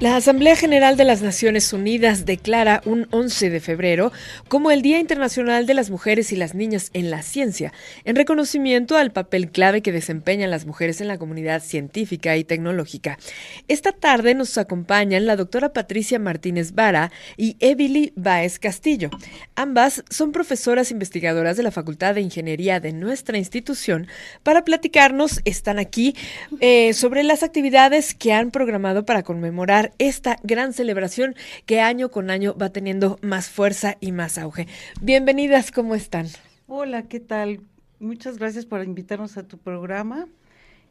La Asamblea General de las Naciones Unidas declara un 11 de febrero como el Día Internacional de las Mujeres y las Niñas en la Ciencia, en reconocimiento al papel clave que desempeñan las mujeres en la comunidad científica y tecnológica. Esta tarde nos acompañan la doctora Patricia Martínez Vara y Evily Baez Castillo. Ambas son profesoras investigadoras de la Facultad de Ingeniería de nuestra institución para platicarnos, están aquí, eh, sobre las actividades que han programado para conmemorar esta gran celebración que año con año va teniendo más fuerza y más auge. Bienvenidas, ¿cómo están? Hola, ¿qué tal? Muchas gracias por invitarnos a tu programa.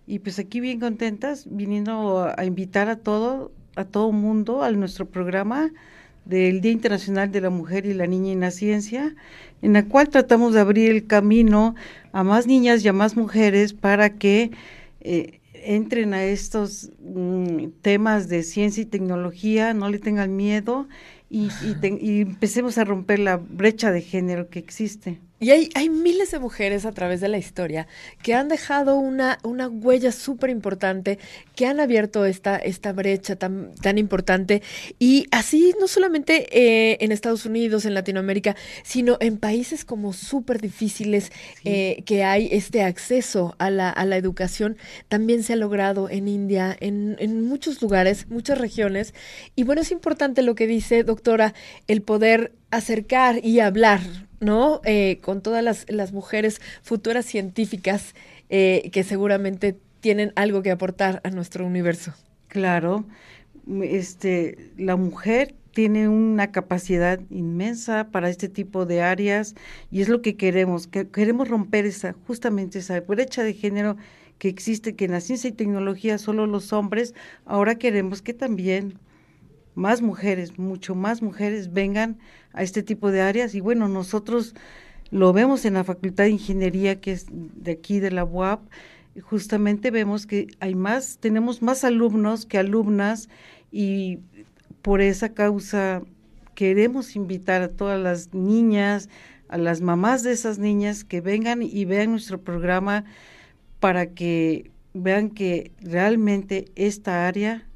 Y pues aquí bien contentas, viniendo a invitar a todo, a todo mundo a nuestro programa del Día Internacional de la Mujer y la Niña en la Ciencia, en la cual tratamos de abrir el camino a más niñas y a más mujeres para que eh, entren a estos mm, temas de ciencia y tecnología, no le tengan miedo y, y empecemos a romper la brecha de género que existe. Y hay, hay miles de mujeres a través de la historia que han dejado una, una huella súper importante, que han abierto esta, esta brecha tan, tan importante. Y así, no solamente eh, en Estados Unidos, en Latinoamérica, sino en países como súper difíciles eh, que hay este acceso a la, a la educación, también se ha logrado en India, en, en muchos lugares, muchas regiones. Y bueno, es importante lo que dice, doctora, el poder acercar y hablar ¿no? Eh, con todas las, las, mujeres futuras científicas eh, que seguramente tienen algo que aportar a nuestro universo. Claro, este, la mujer tiene una capacidad inmensa para este tipo de áreas y es lo que queremos, que queremos romper esa, justamente esa brecha de género que existe, que en la ciencia y tecnología solo los hombres, ahora queremos que también más mujeres, mucho más mujeres vengan a este tipo de áreas. Y bueno, nosotros lo vemos en la Facultad de Ingeniería que es de aquí de la UAP, justamente vemos que hay más, tenemos más alumnos que alumnas y por esa causa queremos invitar a todas las niñas, a las mamás de esas niñas que vengan y vean nuestro programa para que vean que realmente esta área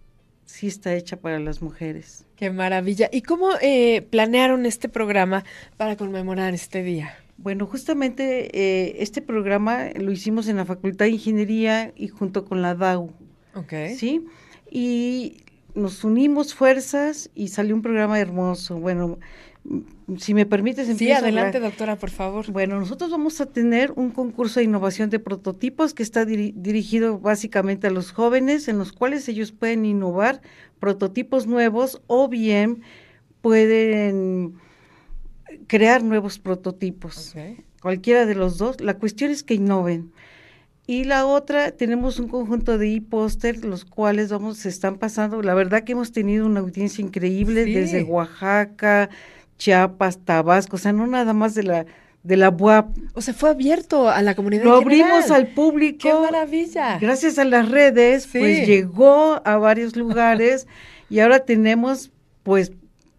sí está hecha para las mujeres. Qué maravilla. ¿Y cómo eh, planearon este programa para conmemorar este día? Bueno, justamente eh, este programa lo hicimos en la Facultad de Ingeniería y junto con la DAU. Ok. ¿Sí? Y nos unimos fuerzas y salió un programa hermoso. Bueno, si me permites, Sí, adelante, doctora, por favor. Bueno, nosotros vamos a tener un concurso de innovación de prototipos que está dirigido básicamente a los jóvenes, en los cuales ellos pueden innovar prototipos nuevos o bien pueden crear nuevos prototipos. Cualquiera de los dos. La cuestión es que innoven. Y la otra, tenemos un conjunto de e-póster, los cuales vamos, se están pasando. La verdad que hemos tenido una audiencia increíble desde Oaxaca, Chiapas, Tabasco, o sea, no nada más de la de la UAP. O sea, fue abierto a la comunidad. Lo abrimos al público. ¡Qué maravilla! Gracias a las redes, pues llegó a varios lugares y ahora tenemos, pues,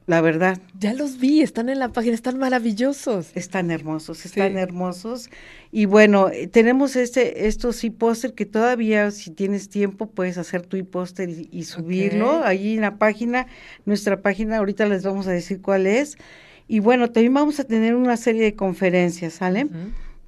la verdad. Ya los vi, están en la página, están maravillosos. Están hermosos, están hermosos. Y bueno, eh, tenemos este, estos e-póster que todavía, si tienes tiempo, puedes hacer tu e-póster y, subirlo allí en la página. Nuestra página, ahorita les vamos a decir cuál es. Y bueno, también vamos a tener una serie de conferencias, ¿sale?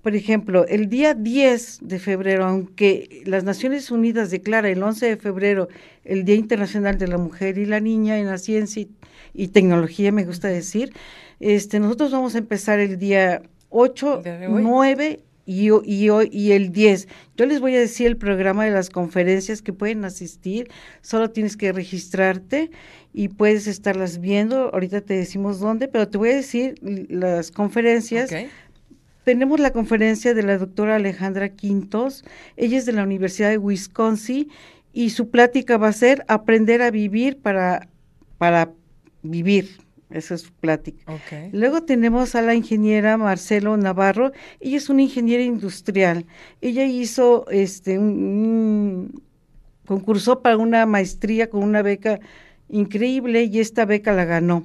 Por ejemplo, el día 10 de febrero, aunque las Naciones Unidas declara el 11 de febrero el Día Internacional de la Mujer y la Niña en la Ciencia y, Tecnología, me gusta decir, este, nosotros vamos a empezar el día 8, 9 y, y, y el 10. Yo les voy a decir el programa de las conferencias que pueden asistir, solo tienes que registrarte y puedes estarlas viendo, ahorita te decimos dónde, pero te voy a decir las conferencias tenemos la conferencia de la doctora Alejandra Quintos, ella es de la Universidad de Wisconsin y su plática va a ser aprender a vivir para, para vivir. Esa es su plática. Luego tenemos a la ingeniera Marcelo Navarro. Ella es una ingeniera industrial. Ella hizo este un, un concursó para una maestría con una beca increíble y esta beca la ganó.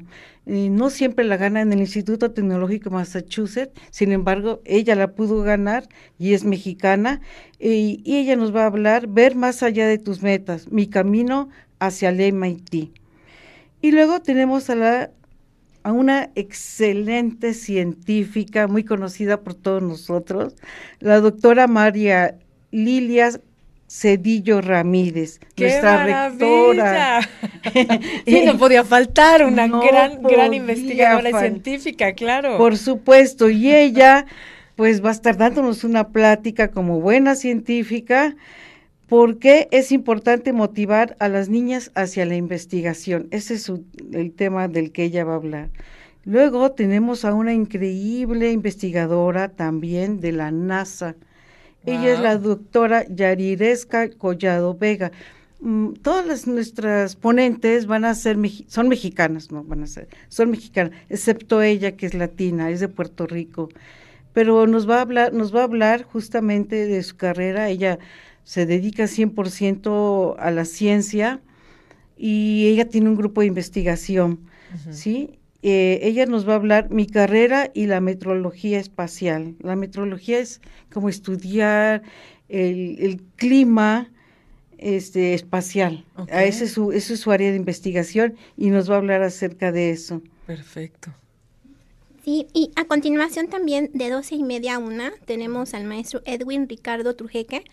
Eh, no siempre la gana en el Instituto Tecnológico Massachusetts, sin embargo, ella la pudo ganar y es mexicana y ella nos va a hablar, ver más allá de tus metas, mi camino hacia el MIT. Y luego tenemos a, la, a una excelente científica, muy conocida por todos nosotros, la doctora María Lilia Cedillo Ramírez, nuestra rectora. sí, no podía faltar una gran, gran investigadora científica, claro. Por supuesto, y ella pues va a estar dándonos una plática como buena científica, porque es importante motivar a las niñas hacia la investigación. Ese es el tema del que ella va a hablar. Luego tenemos a una increíble investigadora también de la NASA, ella es la doctora Yariresca Collado Vega. Mm, todas nuestras ponentes van a ser, son mexicanas, no van a ser, son mexicanas, excepto ella que es latina, es de Puerto Rico. Pero nos va a hablar, nos va a hablar justamente de su carrera. Ella se dedica 100% a la ciencia y ella tiene un grupo de investigación, ¿sí? Eh, ella nos va a hablar mi carrera y la metrología espacial. La metrología es como estudiar el, clima este, espacial. ese, es su, ese es su área de investigación y nos va a hablar acerca de eso. Perfecto. Sí, y a continuación también de doce y media a una tenemos al maestro Edwin Ricardo Trujeque,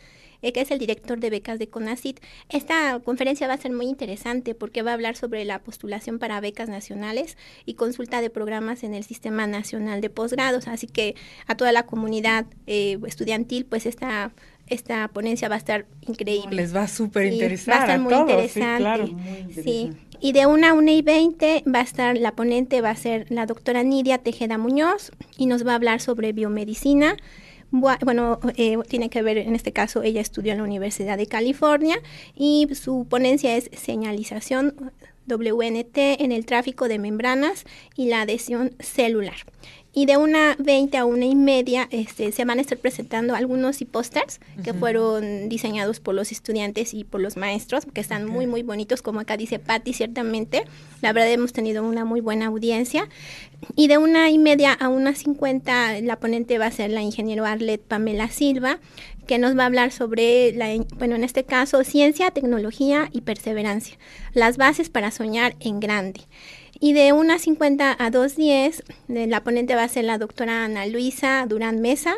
eh, que es el director de becas de CONACIT. Esta conferencia va a ser muy interesante porque va a hablar sobre la postulación para becas nacionales y consulta de programas en el Sistema Nacional de Posgrados. Así que a toda la comunidad eh, estudiantil, pues esta esta ponencia va a estar increíble. Les va súper interesante. va a estar muy interesante. Sí, Y de una a una y veinte va a estar, la ponente va a ser la doctora Nidia Tejeda Muñoz y nos va a hablar sobre biomedicina bueno, eh, tiene que ver, en este caso, ella estudió en la Universidad de California y su ponencia es señalización WNT en el tráfico de membranas y la adhesión celular. Y de una 20 a una y media este, se van a estar presentando algunos e-posters que fueron diseñados por los estudiantes y por los maestros, que están muy, muy bonitos, como acá dice Patti, ciertamente. La verdad hemos tenido una muy buena audiencia. Y de una y media a una 50, la ponente va a ser la ingeniero Arlet Pamela Silva, que nos va a hablar sobre, la, bueno, en este caso, ciencia, tecnología y perseverancia, las bases para soñar en grande. Y de 1.50 a 2.10, la ponente va a ser la doctora Ana Luisa Durán Mesa,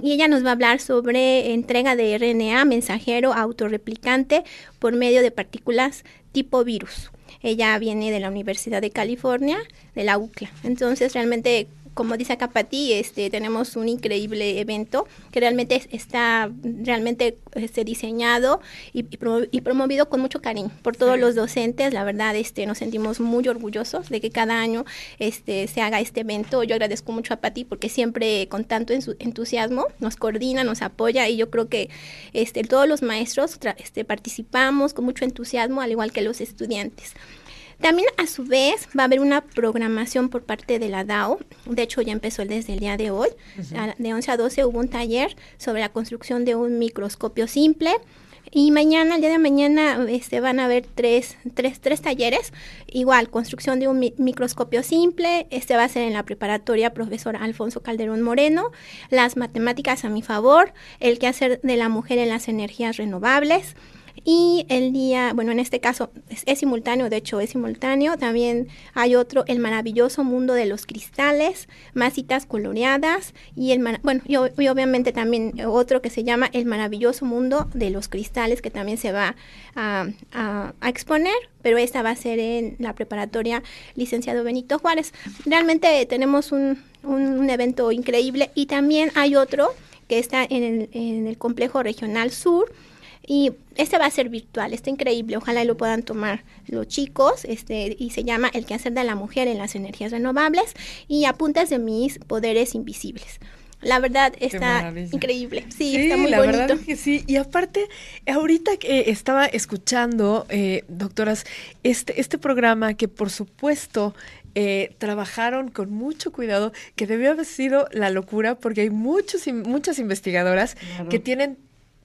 y ella nos va a hablar sobre entrega de RNA mensajero autorreplicante por medio de partículas tipo virus. Ella viene de la Universidad de California, de la UCLA. Entonces, realmente como dice acá Pati, este, tenemos un increíble evento que realmente está realmente este, diseñado y, promovido con mucho cariño por todos los docentes. La verdad, este, nos sentimos muy orgullosos de que cada año este, se haga este evento. Yo agradezco mucho a Pati porque siempre con tanto entusiasmo nos coordina, nos apoya y yo creo que este, todos los maestros este, participamos con mucho entusiasmo, al igual que los estudiantes. También a su vez va a haber una programación por parte de la DAO. De hecho, ya empezó desde el día de hoy. De 11 a 12 hubo un taller sobre la construcción de un microscopio simple. Y mañana, el día de mañana, este, van a haber tres, tres, tres talleres. Igual, construcción de un microscopio simple. Este va a ser en la preparatoria profesor Alfonso Calderón Moreno. Las matemáticas a mi favor. El quehacer de la mujer en las energías renovables. Y el día, bueno, en este caso es, simultáneo, de hecho es simultáneo. También hay otro, El maravilloso mundo de los cristales, masitas coloreadas. Y, el, bueno, y, obviamente también otro que se llama El maravilloso mundo de los cristales, que también se va a, exponer, pero esta va a ser en la preparatoria licenciado Benito Juárez. Realmente tenemos un, un, evento increíble y también hay otro que está en el, en el complejo regional sur y este va a ser virtual, está increíble, ojalá lo puedan tomar los chicos, este, y se llama El quehacer de la mujer en las energías renovables y apuntes de mis poderes invisibles. La verdad está increíble. Sí, está muy la verdad que sí. Y aparte, ahorita que estaba escuchando, eh, doctoras, este, este programa que por supuesto eh, trabajaron con mucho cuidado, que debió haber sido la locura, porque hay muchos, muchas investigadoras que tienen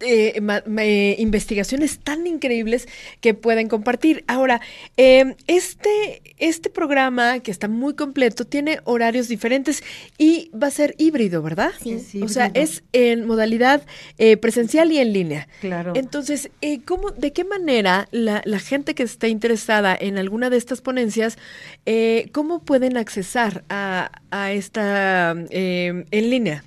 eh, investigaciones tan increíbles que pueden compartir. Ahora, em, este, este programa que está muy completo tiene horarios diferentes y va a ser híbrido, ¿verdad? Sí. o sea, es en modalidad eh, presencial y en línea. Claro. Entonces, eh, ¿cómo, ¿de qué manera la, la, gente que esté interesada en alguna de estas ponencias, eh, cómo pueden accesar a, a esta em, en línea?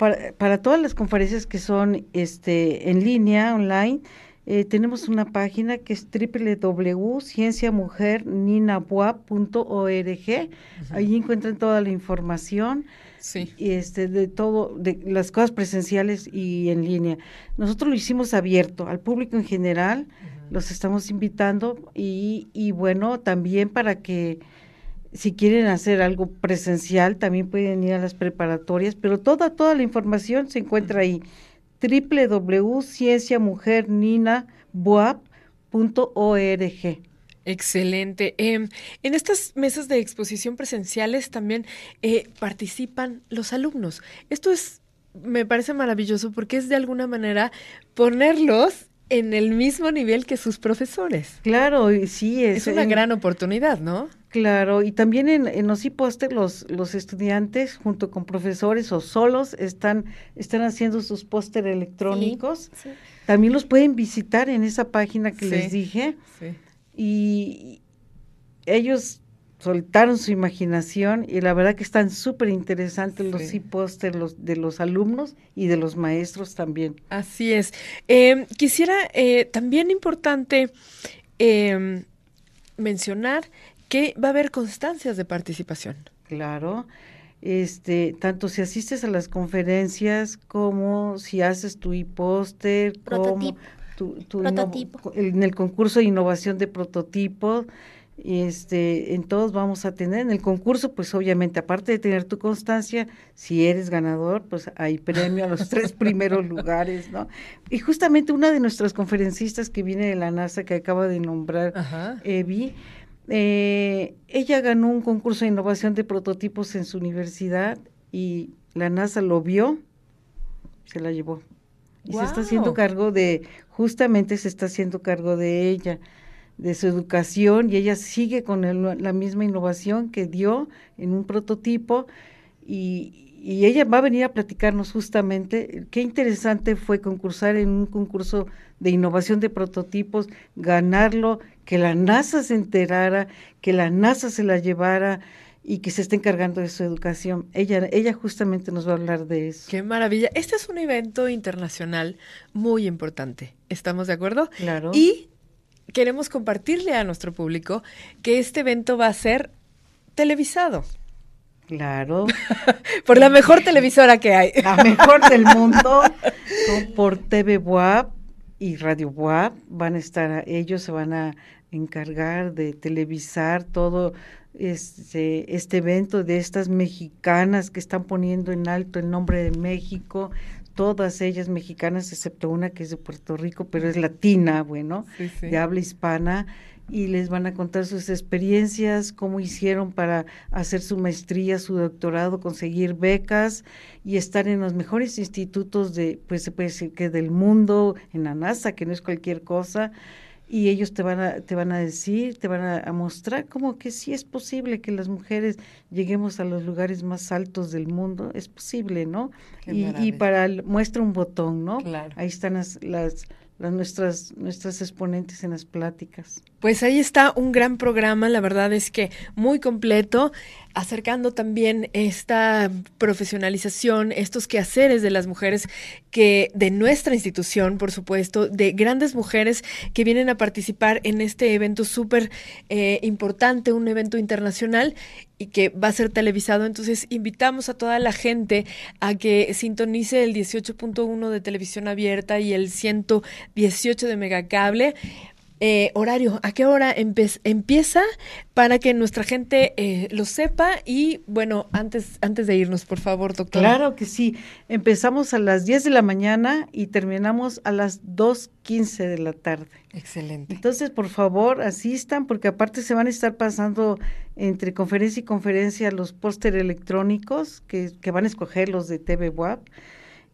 Para, para, todas las conferencias que son este, en línea, online, eh, tenemos una página que es www.cienciamujerNinabuap.org. Ahí encuentran toda la información. Sí. Y este, de todo, de las cosas presenciales y en línea. Nosotros lo hicimos abierto al público en general, los estamos invitando y, y bueno, también para que si quieren hacer algo presencial, también pueden ir a las preparatorias, pero toda, toda la información se encuentra ahí, www.cienciamujerninaboap.org. Excelente. Eh, en estas mesas de exposición presenciales también eh, participan los alumnos. Esto es, me parece maravilloso porque es de alguna manera ponerlos en el mismo nivel que sus profesores. Claro, sí. Es, es una en, gran oportunidad, ¿no? Claro, y también en, en los póster los, los estudiantes junto con profesores o solos están, están haciendo sus póster electrónicos. Sí, sí. También los pueden visitar en esa página que sí, les dije. Y ellos soltaron su imaginación y la verdad que están súper interesantes los sí póster los, de los alumnos y de los maestros también. Así es. Eh, quisiera eh, también importante eh, mencionar que va a haber constancias de participación. Claro. Este, tanto si asistes a las conferencias como si haces tu e-póster, como tu, tu prototipo. en el concurso de innovación de prototipo, este, en todos vamos a tener, en el concurso, pues obviamente, aparte de tener tu constancia, si eres ganador, pues hay premio a los tres primeros lugares, ¿no? Y justamente una de nuestras conferencistas que viene de la NASA, que acaba de nombrar Ajá. Evi, eh, ella ganó un concurso de innovación de prototipos en su universidad y la NASA lo vio, se la llevó. Y wow. se está haciendo cargo de, justamente se está haciendo cargo de ella, de su educación, y ella sigue con el, la misma innovación que dio en un prototipo, y, y ella va a venir a platicarnos justamente qué interesante fue concursar en un concurso de innovación de prototipos, ganarlo, que la NASA se enterara, que la NASA se la llevara y que se esté encargando de su educación. Ella, ella justamente nos va a hablar de eso. Qué maravilla. Este es un evento internacional muy importante. ¿Estamos de acuerdo? Claro. Y queremos compartirle a nuestro público que este evento va a ser televisado. Claro. por la mejor televisora que hay. La mejor del mundo. por TV WAP y Radio WAP van a estar, ellos se van a encargar de televisar todo este, este evento de estas mexicanas que están poniendo en alto el nombre de México, todas ellas mexicanas, excepto una que es de Puerto Rico, pero es latina, bueno, sí, sí. de habla hispana, y les van a contar sus experiencias, cómo hicieron para hacer su maestría, su doctorado, conseguir becas y estar en los mejores institutos de, pues se puede decir que del mundo, en la NASA, que no es cualquier cosa, y ellos te van a, te van a decir, te van a, a, mostrar como que sí es posible que las mujeres lleguemos a los lugares más altos del mundo, es posible, ¿no? Y, y, para muestra un botón, ¿no? Claro. Ahí están las, las las nuestras nuestras exponentes en las pláticas. Pues ahí está un gran programa, la verdad es que muy completo, acercando también esta profesionalización, estos quehaceres de las mujeres que de nuestra institución, por supuesto, de grandes mujeres que vienen a participar en este evento súper eh, importante, un evento internacional y que va a ser televisado. Entonces, invitamos a toda la gente a que sintonice el 18.1 de televisión abierta y el 118 de megacable. Eh, horario, ¿a qué hora empieza para que nuestra gente eh, lo sepa? Y bueno, antes, antes de irnos, por favor, doctor. Claro que sí. Empezamos a las 10 de la mañana y terminamos a las 2.15 de la tarde. Excelente. Entonces, por favor, asistan, porque aparte se van a estar pasando entre conferencia y conferencia los póster electrónicos que, que, van a escoger los de TV WAP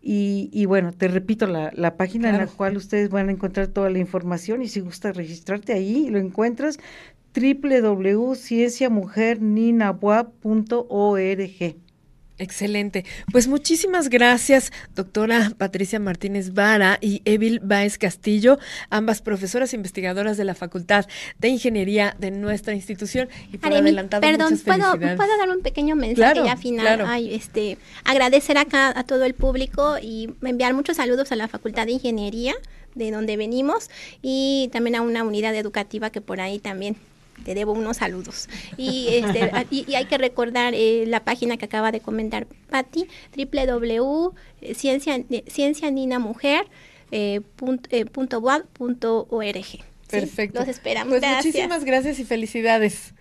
Y, bueno, te repito, la, la página en la cual ustedes van a encontrar toda la información y si gusta registrarte ahí, lo encuentras www.cienciamujerninabuap.org. Excelente. Pues muchísimas gracias, doctora Patricia Martínez Vara y Evil Baez Castillo, ambas profesoras investigadoras de la Facultad de Ingeniería de nuestra institución. Y por adelantado, perdón, ¿puedo, ¿puedo, dar un pequeño mensaje ya final? este, agradecer acá a todo el público y enviar muchos saludos a la Facultad de Ingeniería de donde venimos y también a una unidad educativa que por ahí también te debo unos saludos. Y, este, y, hay que recordar eh, la página que acaba de comentar Patti, www.ciencianinamujer.org. Eh, eh, Perfecto. Los esperamos. Pues muchísimas gracias y felicidades.